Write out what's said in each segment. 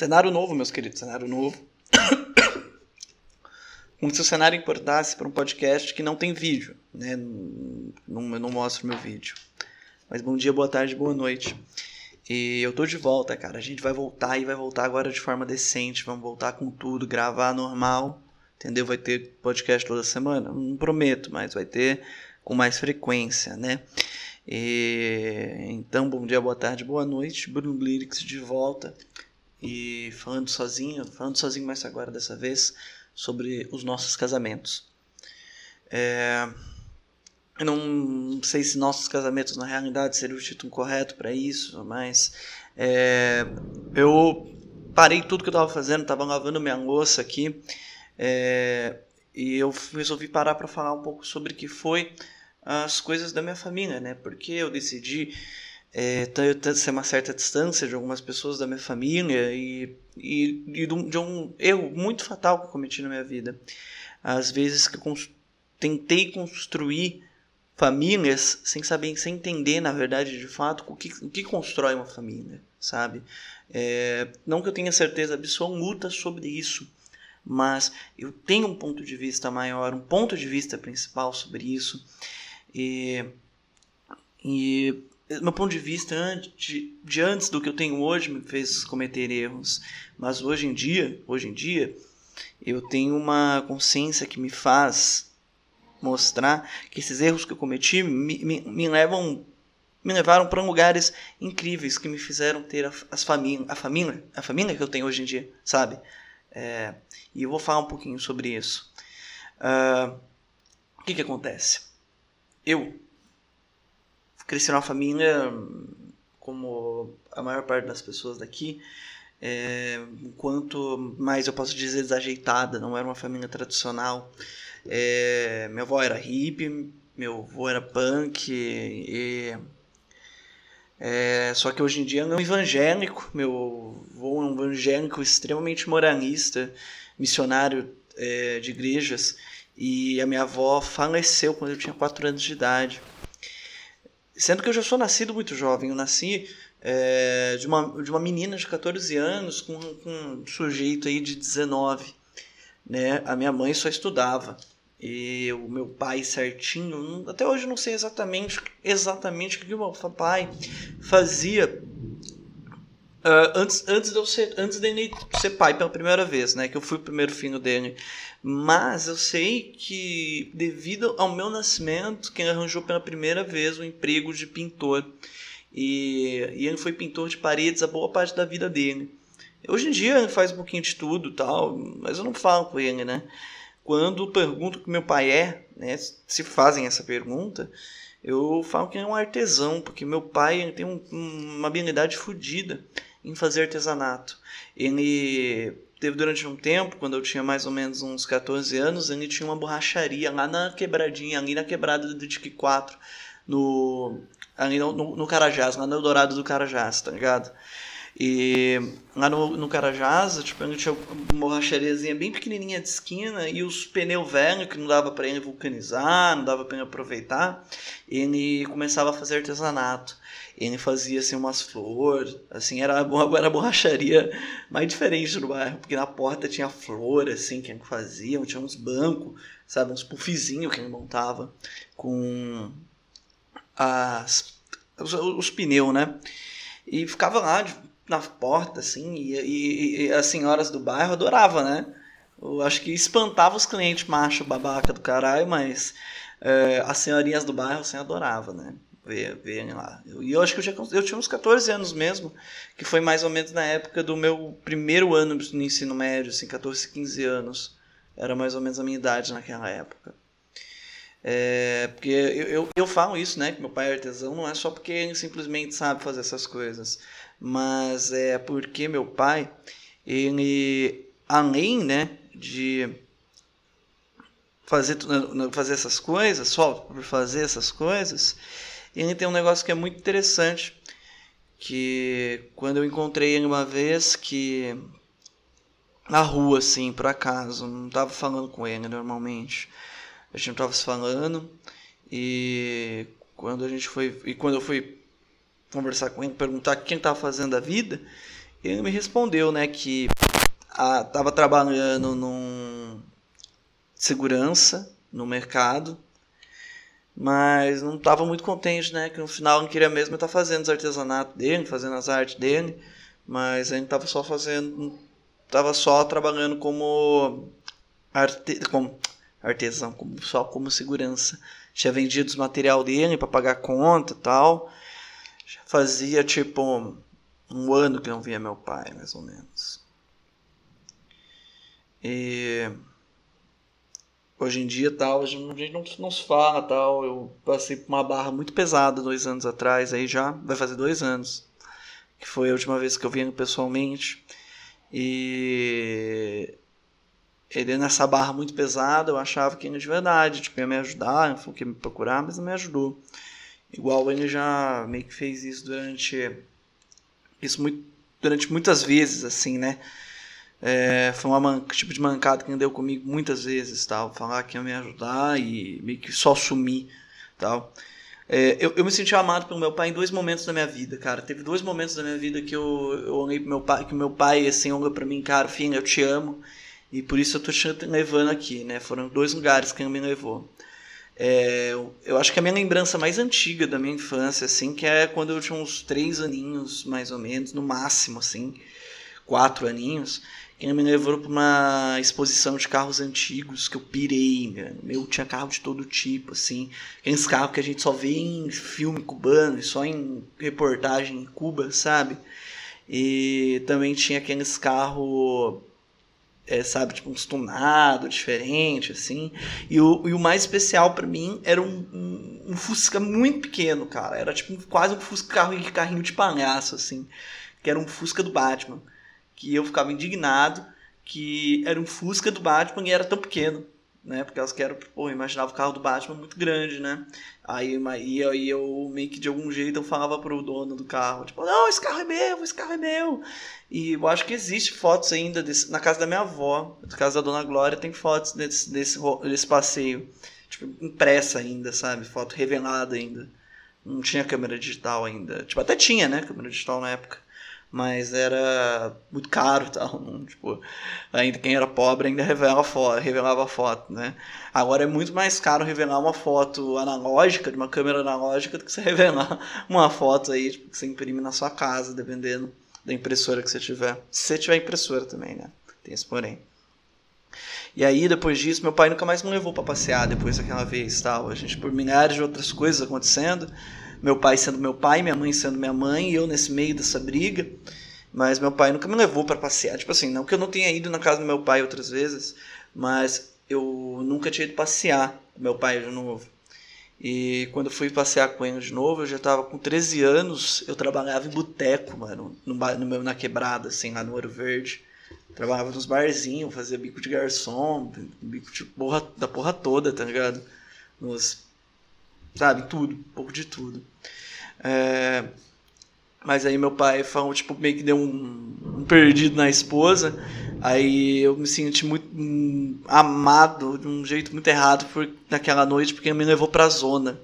Cenário novo, meus queridos, cenário novo. Como se o cenário importasse para um podcast que não tem vídeo, né? Não, eu não mostro meu vídeo. Mas bom dia, boa tarde, boa noite. E eu tô de volta, cara. A gente vai voltar e vai voltar agora de forma decente. Vamos voltar com tudo, gravar normal. Entendeu? Vai ter podcast toda semana? Não prometo, mas vai ter com mais frequência, né? E, então, bom dia, boa tarde, boa noite. Bruno Lyrics de volta e falando sozinho, falando sozinho mais agora dessa vez sobre os nossos casamentos. É, eu não sei se nossos casamentos na realidade seria o título correto para isso, mas é, eu parei tudo que eu estava fazendo, estava lavando minha louça aqui é, e eu resolvi parar para falar um pouco sobre o que foi as coisas da minha família, né? Porque eu decidi é, ter uma certa distância de algumas pessoas da minha família e, e, e de um erro muito fatal que eu cometi na minha vida. Às vezes que eu tentei construir famílias sem saber, sem entender, na verdade, de fato, o que, o que constrói uma família, sabe? É, não que eu tenha certeza absoluta sobre isso, mas eu tenho um ponto de vista maior, um ponto de vista principal sobre isso. E, e meu ponto de vista antes, de antes do que eu tenho hoje me fez cometer erros, mas hoje em dia, hoje em dia, eu tenho uma consciência que me faz mostrar que esses erros que eu cometi me, me, me levam me levaram para lugares incríveis que me fizeram ter a, as família, a família, a família que eu tenho hoje em dia, sabe? É, e eu vou falar um pouquinho sobre isso. Uh, o que que acontece? Eu cresci numa família como a maior parte das pessoas daqui, é, quanto mais eu posso dizer desajeitada, não era uma família tradicional. É, minha avó era hippie, meu avô era punk, e, é, só que hoje em dia é um evangélico, meu avô é um evangélico extremamente moralista, missionário é, de igrejas, e a minha avó faleceu quando eu tinha 4 anos de idade. Sendo que eu já sou nascido muito jovem, eu nasci é, de, uma, de uma menina de 14 anos com, com um sujeito aí de 19. Né? A minha mãe só estudava. E o meu pai certinho, até hoje não sei exatamente, exatamente o que o meu pai fazia Uh, antes, antes de eu ser, antes dele ser pai pela primeira vez, né? Que eu fui o primeiro filho dele. Mas eu sei que, devido ao meu nascimento, quem arranjou pela primeira vez o emprego de pintor. E, e ele foi pintor de paredes a boa parte da vida dele. Hoje em dia ele faz um pouquinho de tudo tal, mas eu não falo com ele, né? Quando pergunto o que meu pai é, né? Se fazem essa pergunta, eu falo que ele é um artesão, porque meu pai tem um, uma habilidade fodida em fazer artesanato. Ele teve durante um tempo, quando eu tinha mais ou menos uns 14 anos, ele tinha uma borracharia lá na quebradinha, ali na quebrada do Tique 4, no, ali no, no, no Carajás, lá no Eldorado do Carajás, tá ligado? E lá no, no Carajás, tipo, tinha uma borrachariazinha bem pequenininha de esquina e os pneus velhos que não dava para ele vulcanizar, não dava para ele aproveitar, ele começava a fazer artesanato ele fazia assim umas flores, assim, era, era a borracharia mais diferente do bairro, porque na porta tinha flor, assim, que ele fazia, tinha uns bancos, sabe, uns puffzinhos que ele montava com as, os, os pneus, né? E ficava lá de, na porta, assim, e, e, e, as senhoras do bairro adoravam, né? Eu acho que espantava os clientes macho babaca do caralho, mas é, as senhorinhas do bairro, assim, adoravam, né? ver, lá. E eu, acho que eu, já, eu tinha uns 14 anos mesmo, que foi mais ou menos na época do meu primeiro ano no ensino médio, assim, 14, 15 anos. Era mais ou menos a minha idade naquela época. É, porque eu, eu, eu, falo isso, né? Que meu pai é artesão, não é só porque ele simplesmente sabe fazer essas coisas, mas é porque meu pai, ele, além, né, de fazer, fazer essas coisas, só por fazer essas coisas, ele tem um negócio que é muito interessante, que quando eu encontrei ele uma vez, que na rua, assim, por acaso, não estava falando com ele normalmente, a gente não estava se falando, e quando a gente foi, e quando eu fui conversar com ele, perguntar quem estava fazendo a vida, ele me respondeu, né, que a, tava trabalhando num segurança no mercado, mas não estava muito contente, né, que no final não queria mesmo estar fazendo os artesanatos dele, fazendo as artes dele, mas ele estava só fazendo, tava só trabalhando como arte, como artesão, como, só como segurança. Tinha vendido os material dele para pagar conta tal. Já fazia tipo um ano que não via meu pai, mais ou menos. E hoje em dia tal, a gente não, não se fala tal. Eu passei por uma barra muito pesada dois anos atrás, aí já vai fazer dois anos. Que foi a última vez que eu vi ele pessoalmente. E ele nessa barra muito pesada, eu achava que ele de verdade, tipo, ia me ajudar, falou que ia me procurar, mas não me ajudou. Igual ele já meio que fez isso durante isso muito, durante muitas vezes, assim, né? É, foi uma tipo de mancada que ele deu comigo muitas vezes, tal, falar que ia me ajudar e meio que só sumir, tal. É, eu, eu me senti amado pelo meu pai em dois momentos da minha vida, cara. Teve dois momentos da minha vida que eu, eu olhei pro meu pai, que meu pai, assim, olhou pra mim, cara, filho, eu te amo. E por isso eu tô te levando aqui, né? Foram dois lugares que me levou. É, eu acho que a minha lembrança mais antiga da minha infância, assim, que é quando eu tinha uns três aninhos, mais ou menos, no máximo, assim, quatro aninhos, que me levou para uma exposição de carros antigos que eu pirei, mano. Meu, tinha carro de todo tipo, assim. Aqueles carros que a gente só vê em filme cubano e só em reportagem em Cuba, sabe? E também tinha aqueles carros é, sabe, tipo, uns tunados diferente, assim. E o, e o mais especial para mim era um, um, um, Fusca muito pequeno, cara. Era tipo quase um Fusca carro, carrinho de palhaço, assim. Que era um Fusca do Batman. Que eu ficava indignado que era um Fusca do Batman e era tão pequeno né? Porque elas querem, pô, imaginava o carro do Batman muito grande, né? Aí, aí, aí eu meio que de algum jeito eu falava pro dono do carro, tipo, não, esse carro é meu, esse carro é meu. E eu acho que existe fotos ainda desse, na casa da minha avó, na casa da Dona Glória, tem fotos desse, desse, desse passeio, tipo, impressa ainda, sabe? Foto revelada ainda. Não tinha câmera digital ainda. Tipo, até tinha, né? Câmera digital na época mas era muito caro tal, tipo, ainda quem era pobre ainda revela foto, revelava foto, né? Agora é muito mais caro revelar uma foto analógica, de uma câmera analógica, do que você revelar uma foto aí, tipo, que você imprime na sua casa, dependendo da impressora que você tiver. Se você tiver impressora também, né? Tem esse porém. E aí, depois disso, meu pai nunca mais me levou para passear depois daquela vez, tal. A gente, por milhares de outras coisas acontecendo, meu pai sendo meu pai, minha mãe sendo minha mãe, e eu nesse meio dessa briga. Mas meu pai nunca me levou para passear. Tipo assim, não que eu não tenha ido na casa do meu pai outras vezes, mas eu nunca tinha ido passear com meu pai de novo. E quando eu fui passear com ele de novo, eu já tava com 13 anos, eu trabalhava em boteco, mano, no, no meu, na quebrada, assim, lá no Ouro Verde. Trabalhava nos barzinhos, fazia bico de garçom, bico de porra, da porra toda, tá ligado? Nos sabe? Tudo, um pouco de tudo. É, mas aí meu pai falou, tipo, meio que deu um, um, perdido na esposa. Aí eu me senti muito um, amado de um jeito muito errado por, naquela noite, porque me levou pra zona.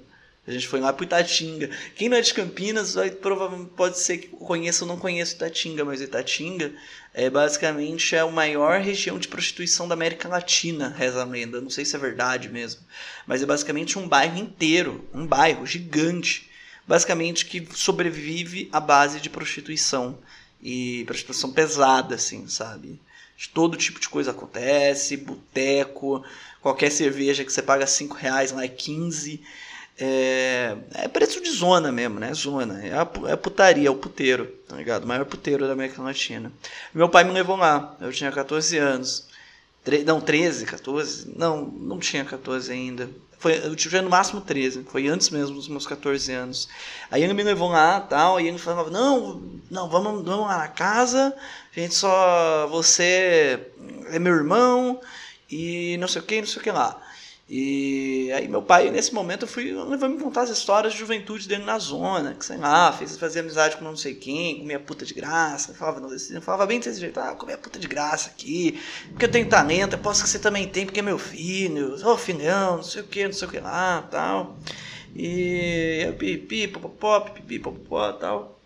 A gente foi lá pro Itatinga. Quem não é de Campinas vai, provavelmente pode ser que conheça ou não conheça Itatinga, mas Itatinga é basicamente é a maior região de prostituição da América Latina, reza a lenda. Não sei se é verdade mesmo, mas é basicamente um bairro inteiro, um bairro gigante, basicamente que sobrevive à base de prostituição e prostituição pesada, assim, sabe? De todo tipo de coisa acontece, boteco, qualquer cerveja que você paga 5 reais lá é 15 é, é preço de zona mesmo, né? Zona. É a, é putaria, é o puteiro, tá ligado? O maior puteiro da América Latina. Meu pai me levou lá, eu tinha 14 anos. Tre não, 13, 14? Não, não tinha 14 ainda. Foi, eu tive no máximo 13, foi antes mesmo dos meus 14 anos. Aí ele me levou lá tal, e ele falava: Não, não, vamos, vamos lá na casa, a gente só. Você é meu irmão, e não sei o que, não sei o que lá. E aí meu pai, nesse momento, eu fui levando me contar as histórias de juventude dele na zona, que sei lá, fez fazer amizade com não sei quem, comia puta de graça, falava, não, falava bem desse jeito, ah, comia puta de graça aqui, porque eu tenho talento, eu posso que você também tem, porque é meu filho, ô oh, filhão, não sei o que, não sei o que lá, tal. E eu pipi, popopó, pipi, popopó, tal.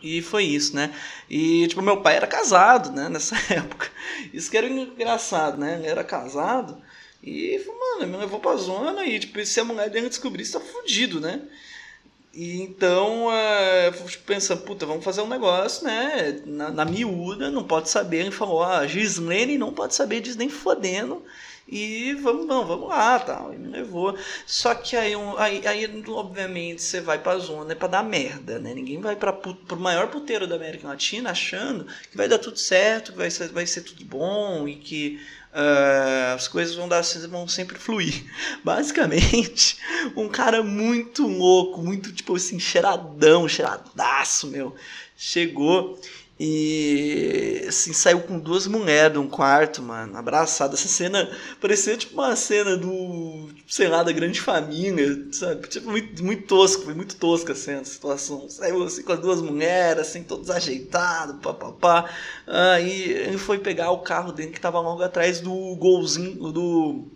E foi isso, né? E, tipo, meu pai era casado, né? Nessa época. Isso que era engraçado, né? Ele era casado. E, mano, me levou pra zona e, tipo, se a mulher dele descobrir, isso tá fudido, né? E então, tipo, pensando, puta, vamos fazer um negócio, né? Na, na miúda, não pode saber. Ele falou, ah, Gislene não pode saber disso nem fodendo. E vamos, não, vamos lá, tal. E me levou. Só que aí, um, aí, aí obviamente, você vai pra zona é pra dar merda, né? Ninguém vai pra, pro maior puteiro da América Latina achando que vai dar tudo certo, que vai ser, vai ser tudo bom e que Uh, as coisas vão, dar, vão sempre fluir. Basicamente, um cara muito louco, muito tipo assim, cheiradão, cheiradaço, meu, chegou e assim, saiu com duas mulheres de um quarto, mano, abraçado. Essa cena parecia tipo uma cena do, sei lá, da grande família, sabe? Tipo, muito, muito tosco, foi muito tosca a cena, a situação. Saiu assim com as duas mulheres, assim, todos ajeitados, papapá. Aí ele foi pegar o carro dele que tava logo atrás do golzinho, do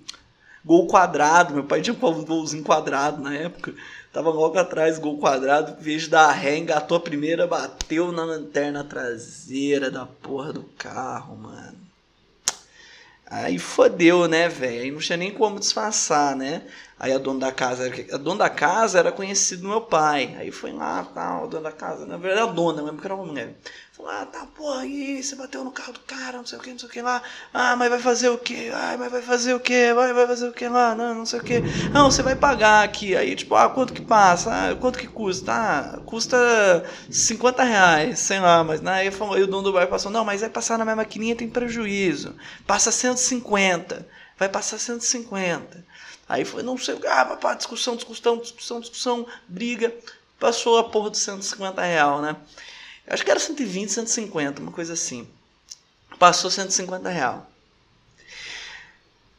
gol quadrado. Meu pai tinha um golzinho quadrado na época. Tava logo atrás, gol quadrado, de dar ré, engatou a primeira, bateu na lanterna traseira da porra do carro, mano. Aí fodeu, né, velho? Aí não tinha nem como disfarçar, né? Aí a dona da casa, a dona da casa era conhecida do meu pai. Aí foi lá, tal, a dona da casa, na verdade a dona, mesmo que era uma mulher. Ah, tá, porra, aí você bateu no carro do cara, não sei o que, não sei o que lá. Ah, mas vai fazer o que? Ah, mas vai fazer o que? Vai, vai fazer o que lá? Não, não sei o que. Não, você vai pagar aqui. Aí, tipo, ah, quanto que passa? Ah, quanto que custa? Ah, custa 50 reais, sei lá. Mas né, aí, falou, aí o dono do bar passou, não, mas vai passar na minha maquininha tem prejuízo. Passa 150. Vai passar 150. Aí foi, não sei ah, papá, discussão, discussão, discussão, discussão, briga. Passou a porra dos 150 reais, né? Acho que era 120, 150, uma coisa assim. Passou 150 real.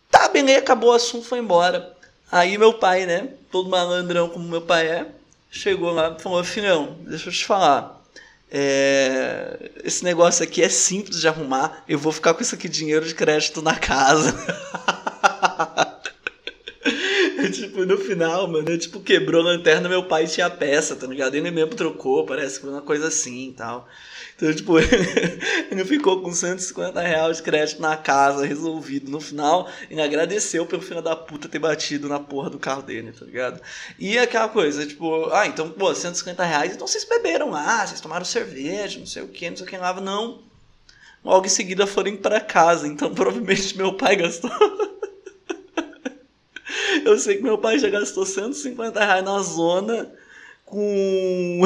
Tá, beleza, acabou o assunto, foi embora. Aí meu pai, né, todo malandrão como meu pai é, chegou lá e falou, filhão, deixa eu te falar. É, esse negócio aqui é simples de arrumar. Eu vou ficar com isso aqui dinheiro de crédito na casa. tipo, no final, mano, eu, tipo, quebrou a lanterna, meu pai tinha peça, tá ligado? Ele mesmo trocou, parece que foi uma coisa assim e tal. Então, tipo, ele ficou com 150 reais de crédito na casa, resolvido. No final, ele agradeceu pelo filho da puta ter batido na porra do carro dele, tá ligado? E aquela coisa, tipo, ah, então, pô, 150 reais, então vocês beberam lá, vocês tomaram cerveja, não sei o que, não sei o que lá. Não. Logo em seguida foram para casa, então provavelmente meu pai gastou. Eu sei que meu pai já gastou 150 reais na zona com.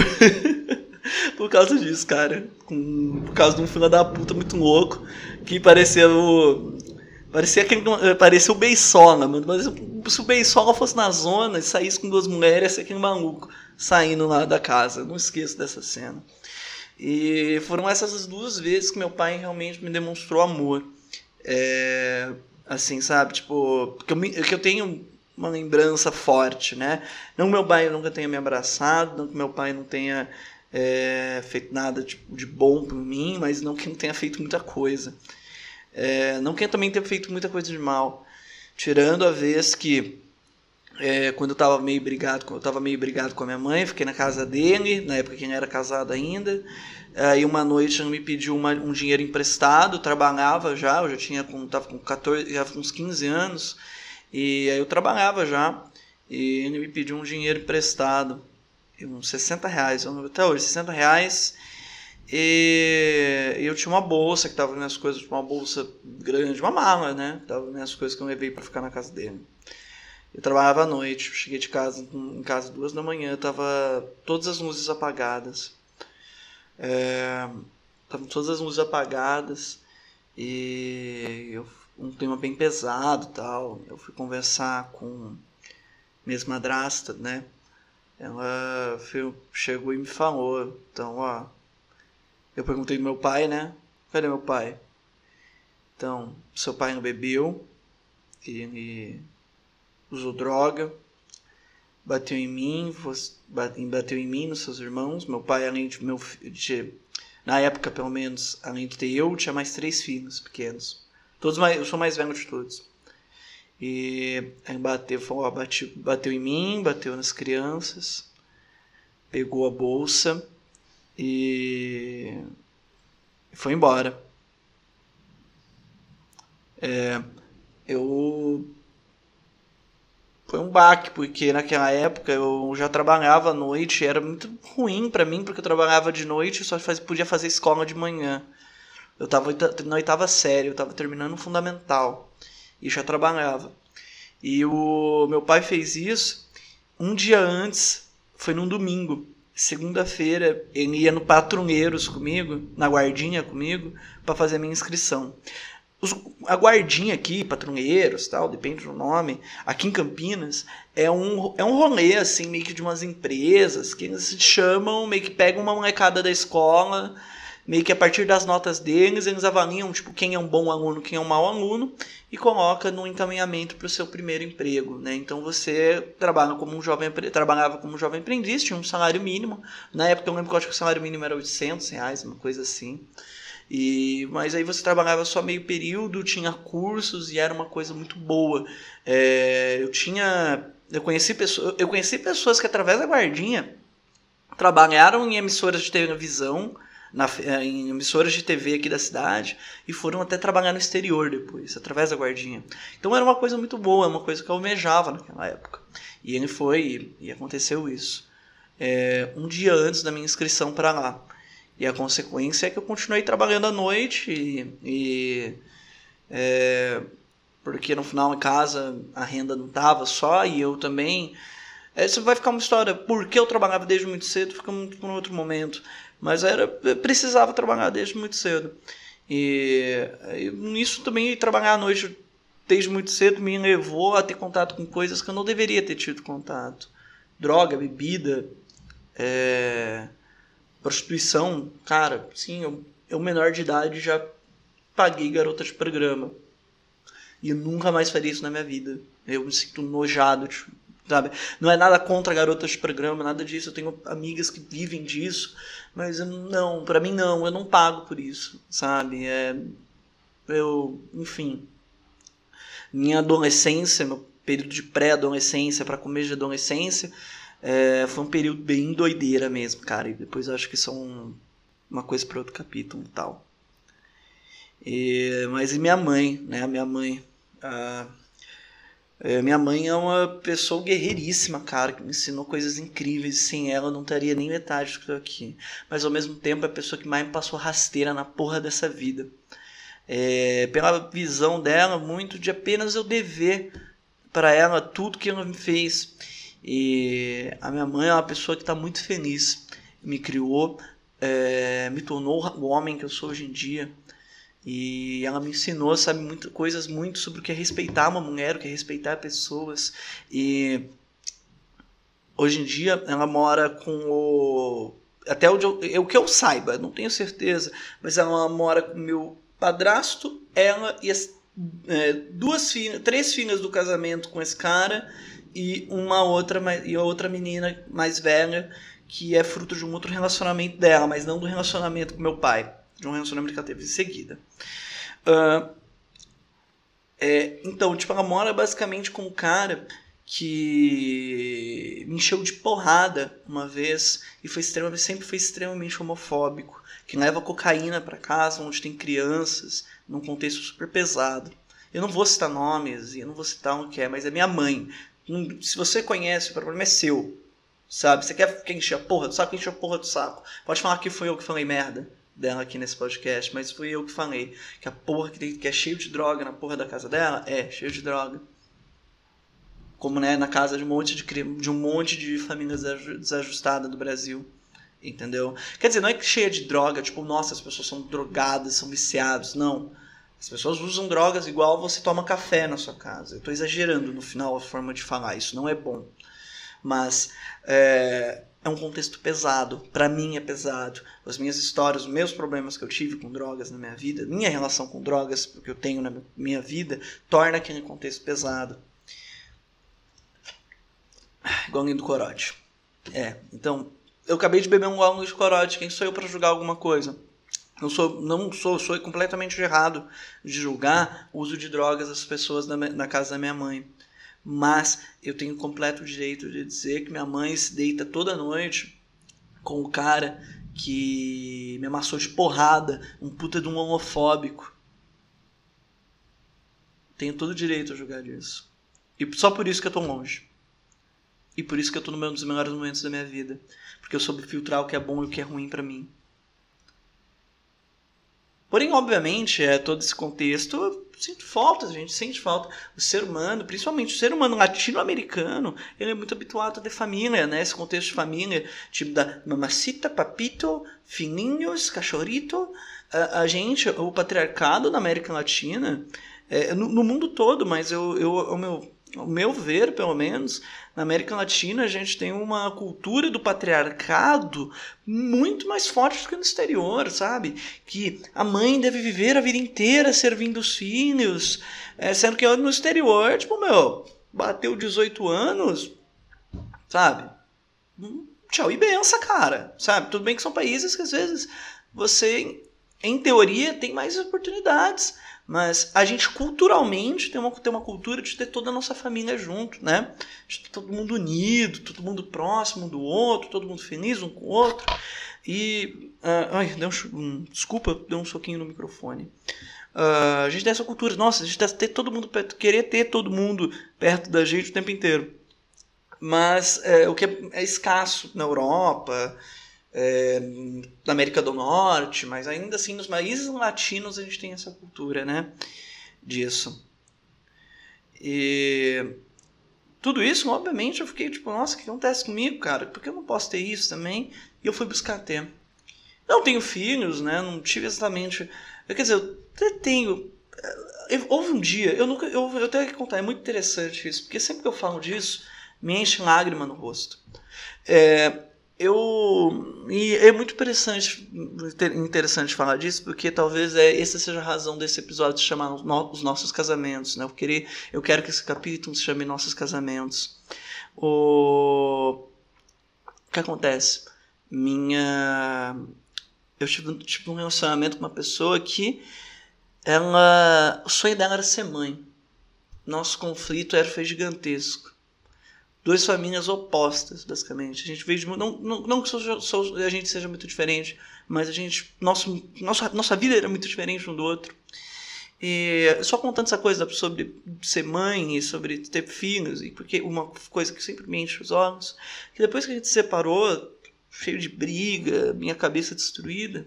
por causa disso, cara. Com... Por causa de um filho da puta muito louco que parecia o. Parecia, aquele, parecia o Beisola, mano. Mas se o Beisola fosse na zona e saísse com duas mulheres, ia ser aquele maluco saindo lá da casa. não esqueço dessa cena. E foram essas as duas vezes que meu pai realmente me demonstrou amor. É, assim, sabe? Tipo, porque eu, que eu tenho uma lembrança forte, né? Não que meu pai nunca tenha me abraçado, não que meu pai não tenha é, feito nada tipo, de bom por mim, mas não que não tenha feito muita coisa. É, não que também tenha feito muita coisa de mal. Tirando a vez que é, quando eu estava meio brigado, eu estava meio brigado com a minha mãe, fiquei na casa dele, na época que ele era casado ainda. Aí uma noite ele me pediu uma, um dinheiro emprestado, trabalhava já, eu já tinha com, tava com 14, já uns 15 anos. E aí eu trabalhava já e ele me pediu um dinheiro emprestado, uns 60 reais, até hoje, 60 reais. E eu tinha uma bolsa que tava minhas coisas, uma bolsa grande, uma mala, né? Tava minhas coisas que eu levei para ficar na casa dele. Eu trabalhava à noite, cheguei de casa em casa duas da manhã, tava todas as luzes apagadas. É, estavam todas as luzes apagadas e eu um tema bem pesado tal. Eu fui conversar com minha madrasta, né? Ela chegou e me falou, então, ó. Eu perguntei do meu pai, né? Cadê meu pai? Então, seu pai não bebeu, ele usou droga, bateu em mim, bateu em mim, nos seus irmãos. Meu pai, além de meu de, na época, pelo menos, além de ter eu, tinha mais três filhos pequenos. Todos mais, eu sou mais velho de todos. E aí bateu, falou, ó, bateu em mim, bateu nas crianças, pegou a bolsa E foi embora. É, eu foi um baque, porque naquela época eu já trabalhava à noite, era muito ruim para mim, porque eu trabalhava de noite e só faz, podia fazer escola de manhã. Eu tava na oitava série, eu tava terminando o fundamental e já trabalhava. E o meu pai fez isso um dia antes, foi num domingo. Segunda-feira ele ia no Patrunheiros comigo, na guardinha comigo, para fazer a minha inscrição. Os, a guardinha aqui, patrulheiros, tal, depende do nome, aqui em Campinas, é um, é um rolê, assim, meio que de umas empresas que eles chamam, meio que pegam uma molecada da escola, meio que a partir das notas deles, eles avaliam, tipo, quem é um bom aluno, quem é um mau aluno, e coloca no encaminhamento para o seu primeiro emprego, né? Então você trabalha como um jovem, trabalhava como um jovem aprendiz, tinha um salário mínimo, na época eu lembro que eu acho que o salário mínimo era 800 reais, uma coisa assim, e, mas aí você trabalhava só meio período, tinha cursos e era uma coisa muito boa. É, eu tinha. Eu conheci, pessoas, eu conheci pessoas que através da guardinha trabalharam em emissoras de televisão, na, é, em emissoras de TV aqui da cidade e foram até trabalhar no exterior depois, através da guardinha. Então era uma coisa muito boa, uma coisa que eu almejava naquela época. E ele foi, e aconteceu isso. É, um dia antes da minha inscrição para lá. E a consequência é que eu continuei trabalhando à noite e, e é, porque no final em casa a renda não tava só e eu também. Essa vai ficar uma história. Porque eu trabalhava desde muito cedo, fica muito para um outro momento. Mas era precisava trabalhar desde muito cedo. E, e isso também trabalhar à noite desde muito cedo me levou a ter contato com coisas que eu não deveria ter tido contato. Droga, bebida, é, Prostituição, cara, sim, eu, eu menor de idade já paguei garota de programa. E eu nunca mais faria isso na minha vida. Eu me sinto nojado, tipo, sabe? Não é nada contra garotas de programa, nada disso. Eu tenho amigas que vivem disso, mas eu, não, para mim não, eu não pago por isso, sabe? É, eu, enfim, minha adolescência, meu período de pré-adolescência para começo de adolescência, é, foi um período bem doideira mesmo, cara. E depois eu acho que são uma coisa para outro capítulo tal. E, mas e minha mãe, né? Minha mãe. A, é, minha mãe é uma pessoa guerreiríssima, cara, que me ensinou coisas incríveis. Sem ela eu não teria nem metade do que eu tô aqui. Mas ao mesmo tempo é a pessoa que mais me passou rasteira na porra dessa vida. É, pela visão dela, muito de apenas eu dever para ela tudo que ela me fez. E a minha mãe é uma pessoa que está muito feliz. Me criou, é, me tornou o homem que eu sou hoje em dia. E ela me ensinou, sabe, muito, coisas muito sobre o que é respeitar uma mulher, o que é respeitar pessoas. E hoje em dia ela mora com o. Até onde eu, o que eu saiba, não tenho certeza, mas ela mora com meu padrasto, ela e as é, duas filhas, três filhas do casamento com esse cara e uma outra e outra menina mais velha que é fruto de um outro relacionamento dela, mas não do relacionamento com meu pai, de um relacionamento que ela teve em seguida. Uh, é, então, tipo, ela mora basicamente com um cara que me encheu de porrada uma vez e foi extremamente, sempre foi extremamente homofóbico, que leva cocaína para casa onde tem crianças, num contexto super pesado. Eu não vou citar nomes, e eu não vou citar o que é, mas é minha mãe. Se você conhece, o problema é seu. Sabe? Você quer que encher a porra do saco, enche a porra do saco. Pode falar que foi eu que falei merda dela aqui nesse podcast, mas fui eu que falei que a porra que, que é cheio de droga na porra da casa dela é cheio de droga. Como né, na casa de um monte de, de um monte de famílias desajustadas do Brasil. Entendeu? Quer dizer, não é que cheia de droga, tipo, nossa, as pessoas são drogadas, são viciados. Não. As pessoas usam drogas igual você toma café na sua casa. Eu estou exagerando no final a forma de falar, isso não é bom. Mas é, é um contexto pesado. Para mim é pesado. As minhas histórias, os meus problemas que eu tive com drogas na minha vida, minha relação com drogas que eu tenho na minha vida, torna aquele contexto pesado. Igual do corote. É, então, eu acabei de beber um gole de corote. Quem sou eu para julgar alguma coisa? Não sou, não sou, sou completamente errado de julgar o uso de drogas das pessoas na, casa da minha mãe. Mas eu tenho completo direito de dizer que minha mãe se deita toda noite com o cara que me amassou de porrada, um puta de um homofóbico. Tenho todo o direito a julgar disso. E só por isso que eu tô longe. E por isso que eu tô num dos melhores momentos da minha vida. Porque eu soube filtrar o que é bom e o que é ruim para mim. Porém, obviamente, é todo esse contexto, eu sinto falta, a gente sente falta. O ser humano, principalmente o ser humano latino-americano, ele é muito habituado ter família, né? Esse contexto de família, tipo da mamacita, papito, fininhos, cachorrito. A, a gente, o patriarcado na América Latina, é, no, no, mundo todo, mas eu, eu, o meu ao meu ver, pelo menos, na América Latina a gente tem uma cultura do patriarcado muito mais forte do que no exterior, sabe? Que a mãe deve viver a vida inteira servindo os filhos, é, sendo que no exterior, tipo, meu, bateu 18 anos, sabe? Hum, tchau e benção, cara, sabe? Tudo bem que são países que às vezes você, em teoria, tem mais oportunidades, mas a gente culturalmente tem uma, tem uma cultura de ter toda a nossa família junto, né? De todo mundo unido, todo mundo próximo do outro, todo mundo feliz um com o outro. E. Uh, ai, deu um, um, desculpa, deu um soquinho no microfone. Uh, a gente tem essa cultura, nossa, a gente deve ter todo mundo perto, querer ter todo mundo perto da gente o tempo inteiro. Mas é, o que é, é escasso na Europa, é, na América do Norte, mas ainda assim nos países latinos a gente tem essa cultura, né? Disso. E tudo isso, obviamente, eu fiquei tipo, nossa, o que acontece comigo, cara? Por que eu não posso ter isso também? E eu fui buscar ter. Não tenho filhos, né? Não tive exatamente. Quer dizer, eu até tenho. Houve um dia, eu nunca. Eu, eu tenho que contar, é muito interessante isso, porque sempre que eu falo disso, me enche lágrima no rosto. É, eu e é muito interessante interessante falar disso porque talvez é essa seja a razão desse episódio se chamar os nossos casamentos né? Eu queria eu quero que esse capítulo se chame nossos casamentos. O, que acontece? Minha eu tive, tive um relacionamento com uma pessoa que ela o sonho dela era ser mãe. Nosso conflito era foi gigantesco duas famílias opostas, basicamente. A gente veio de não não, não que a gente seja muito diferente, mas a gente nosso nossa nossa vida era muito diferente um do outro. E só contando essa coisa sobre ser mãe e sobre ter filhos, e porque uma coisa que sempre me enche os olhos, que depois que a gente se separou, cheio de briga, minha cabeça destruída,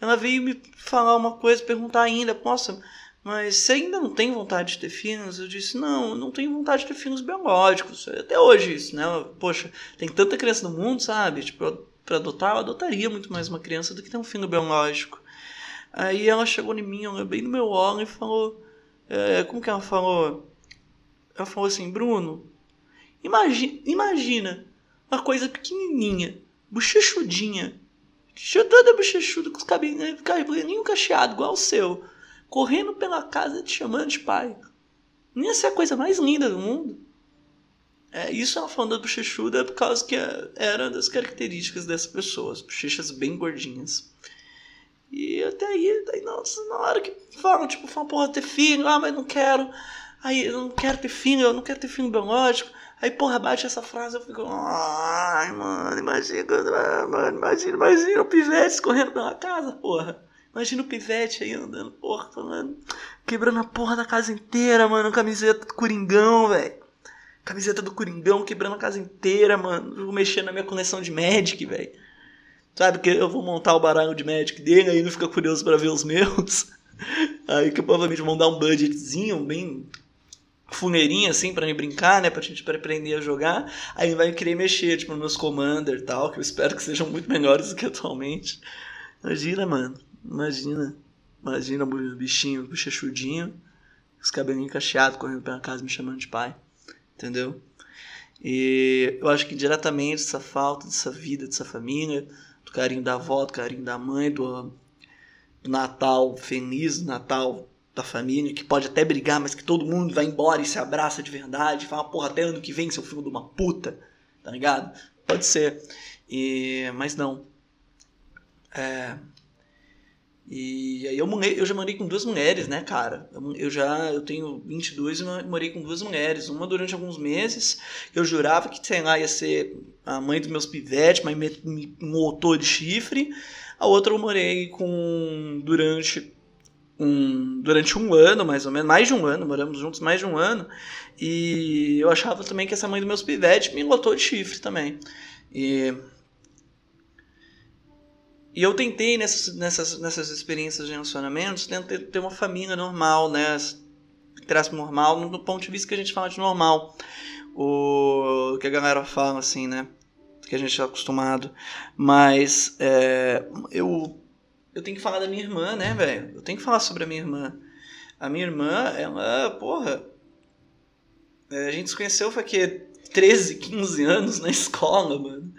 ela veio me falar uma coisa, perguntar ainda, nossa, mas você ainda não tem vontade de ter filhos? Eu disse, não, eu não tenho vontade de ter filhos biológicos. Até hoje isso, né? Poxa, tem tanta criança no mundo, sabe? Tipo, para adotar, eu adotaria muito mais uma criança do que ter um filho biológico. Aí ela chegou em mim, bem no meu olho e falou, é, como que ela falou? Ela falou assim, Bruno, imagina, imagina uma coisa pequenininha, bochechudinha, toda bochechuda, com os cabelinhos, cabelinho cacheado, igual o seu correndo pela casa te chamando de pai. Ia ser a coisa mais linda do mundo. É, isso é uma falando da bochechuda por causa que era das características dessa pessoa, as bochechas bem gordinhas. E até aí, daí, nossa, na hora que falam, tipo, falam, porra, ter filho, ah, mas não quero. Aí, eu não quero ter filho, eu não quero ter filho biológico. Aí, porra, bate essa frase, eu fico, ai, mano, imagina, mano, imagina, imagina o pivete correndo pela casa, porra. Imagina o pivete aí andando, porra, falando, quebrando a porra da casa inteira, mano. Camiseta do Coringão, velho. Camiseta do Coringão quebrando a casa inteira, mano. vou mexer na minha coleção de Magic, velho. Sabe que eu vou montar o baralho de Magic dele, aí não fica curioso para ver os meus. Aí que provavelmente vão dar um budgetzinho bem funeirinho assim para me brincar, né, pra gente pra aprender a jogar. Aí vai querer mexer, tipo, nos meus commander e tal, que eu espero que sejam muito melhores do que atualmente. Imagina, mano. Imagina. Imagina o bichinho, bochechudinho, os cabelinhos cacheados correndo pela casa me chamando de pai. Entendeu? E eu acho que diretamente essa falta dessa vida, dessa família, do carinho da avó, do carinho da mãe, do, do Natal feliz, do Natal da família, que pode até brigar, mas que todo mundo vai embora e se abraça de verdade, fala, porra, até ano que vem seu filho de uma puta, tá ligado? Pode ser. E, mas não. É, E aí eu, morei, eu já morei com duas mulheres, né, cara? Eu, já eu tenho 22 e morei com duas mulheres. Uma durante alguns meses, eu jurava que, sei lá, ia ser a mãe dos meus pivetes, mas me, me motor de chifre. A outra eu morei com durante um, durante um ano, mais ou menos, mais de um ano, moramos juntos mais de um ano. E eu achava também que essa mãe dos meus pivetes me lotou de chifre também. E e eu tentei nessas, nessas, nessas experiências de relacionamentos ter, ter uma família normal, né? Traço normal, no ponto de vista que a gente fala de normal. O que a galera fala, assim, né? Que a gente está acostumado. Mas é, eu, eu tenho que falar da minha irmã, né, velho? Eu tenho que falar sobre a minha irmã. A minha irmã, ela, porra. É, a gente se conheceu foi que 13, 15 anos na escola, mano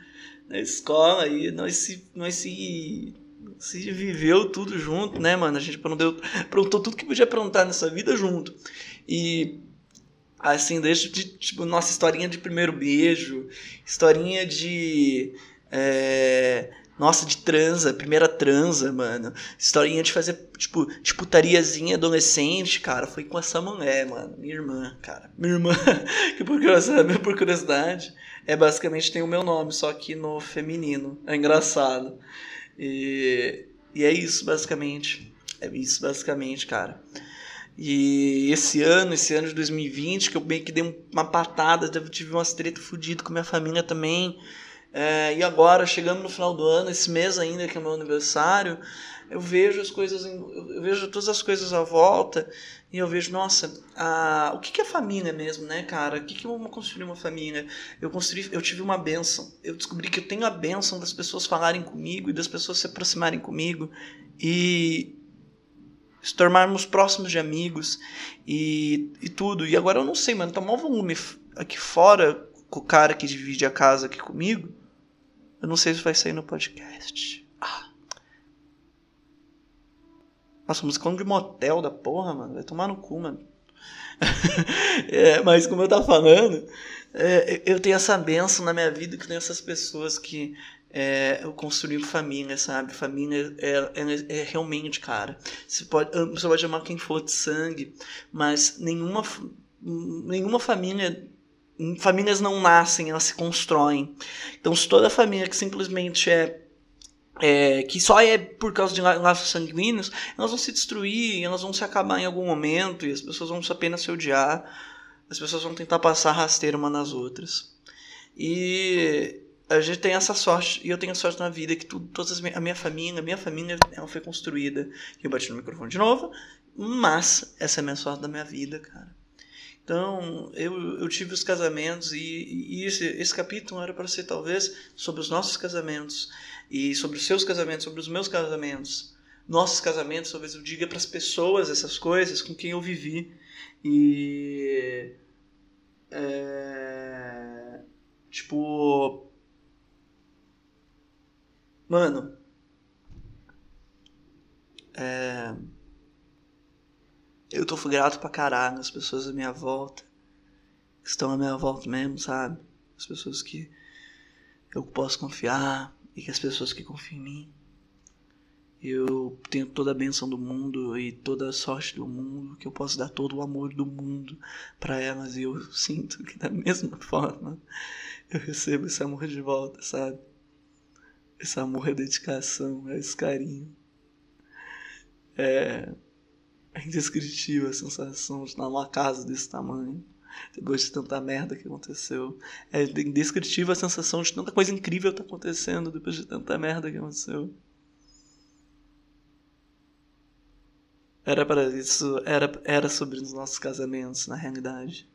na escola e nós se, nós se, se viveu tudo junto, né, mano? A gente aprontou tudo que podia aprontar nessa vida junto. E assim, desde de, tipo, nossa historinha de primeiro beijo, historinha de. É, nossa, de transa, primeira transa, mano. Historinha de fazer, tipo, de putariazinha adolescente, cara. Foi com essa mulher, mano. Minha irmã, cara. Minha irmã, que por curiosidade, por curiosidade é basicamente tem o meu nome, só que no feminino. É engraçado. E, e é isso, basicamente. É isso, basicamente, cara. E esse ano, esse ano de 2020, que eu meio que dei uma patada, tive umas treta fodidas com minha família também. É, e agora, chegando no final do ano, esse mês ainda, que é meu aniversário, eu vejo as coisas, eu vejo todas as coisas à volta e eu vejo, nossa, a, o que, que é família mesmo, né, cara? O que, que é uma construir uma família? Eu construí, eu tive uma benção. Eu descobri que eu tenho a benção das pessoas falarem comigo e das pessoas se aproximarem comigo e se tornarmos próximos de amigos e, e tudo. E agora eu não sei, mano, tá maior volume aqui fora com o cara que divide a casa aqui comigo. Eu não sei se vai sair no podcast. Nossa, musicão de motel da porra, mano. Vai tomar no cu, mano. é, mas como eu tava falando, é, eu tenho essa benção na minha vida que tem essas pessoas que é, eu construí família, sabe? Família é, é, é, realmente, cara. Você pode, você pode amar quem for de sangue, mas nenhuma, nenhuma família. Famílias não nascem, elas se constroem. Então, se toda família que simplesmente é é, que só é por causa de laços sanguíneos, elas vão se destruir, elas vão se acabar em algum momento e as pessoas vão apenas se odiar, as pessoas vão tentar passar rasteira uma nas outras. E a gente tem essa sorte, e eu tenho sorte na vida que tudo, todas as, a minha família, a minha família ela foi construída. Eu bati no microfone de novo, mas essa é a minha sorte da minha vida, cara. Então, eu, eu tive os casamentos e, e esse, esse capítulo era para ser talvez sobre os nossos casamentos e sobre os seus casamentos, sobre os meus casamentos, nossos casamentos, talvez eu diga para as pessoas essas coisas com quem eu vivi. E é, tipo mano é, eu tô grato pra caralho as pessoas à minha volta que estão à minha volta mesmo, sabe? As pessoas que eu posso confiar, e que as pessoas que confiam em mim, eu tenho toda a benção do mundo e toda a sorte do mundo, que eu posso dar todo o amor do mundo para elas e eu sinto que da mesma forma eu recebo esse amor de volta, sabe? Esse amor é dedicação, esse carinho. É, é indescritível a sensação de estar numa casa desse tamanho depois de tanta merda que aconteceu. É indescritível a sensação de tanta coisa incrível tá acontecendo depois de tanta merda que aconteceu. Era para isso, era, era sobre os nossos casamentos, na realidade.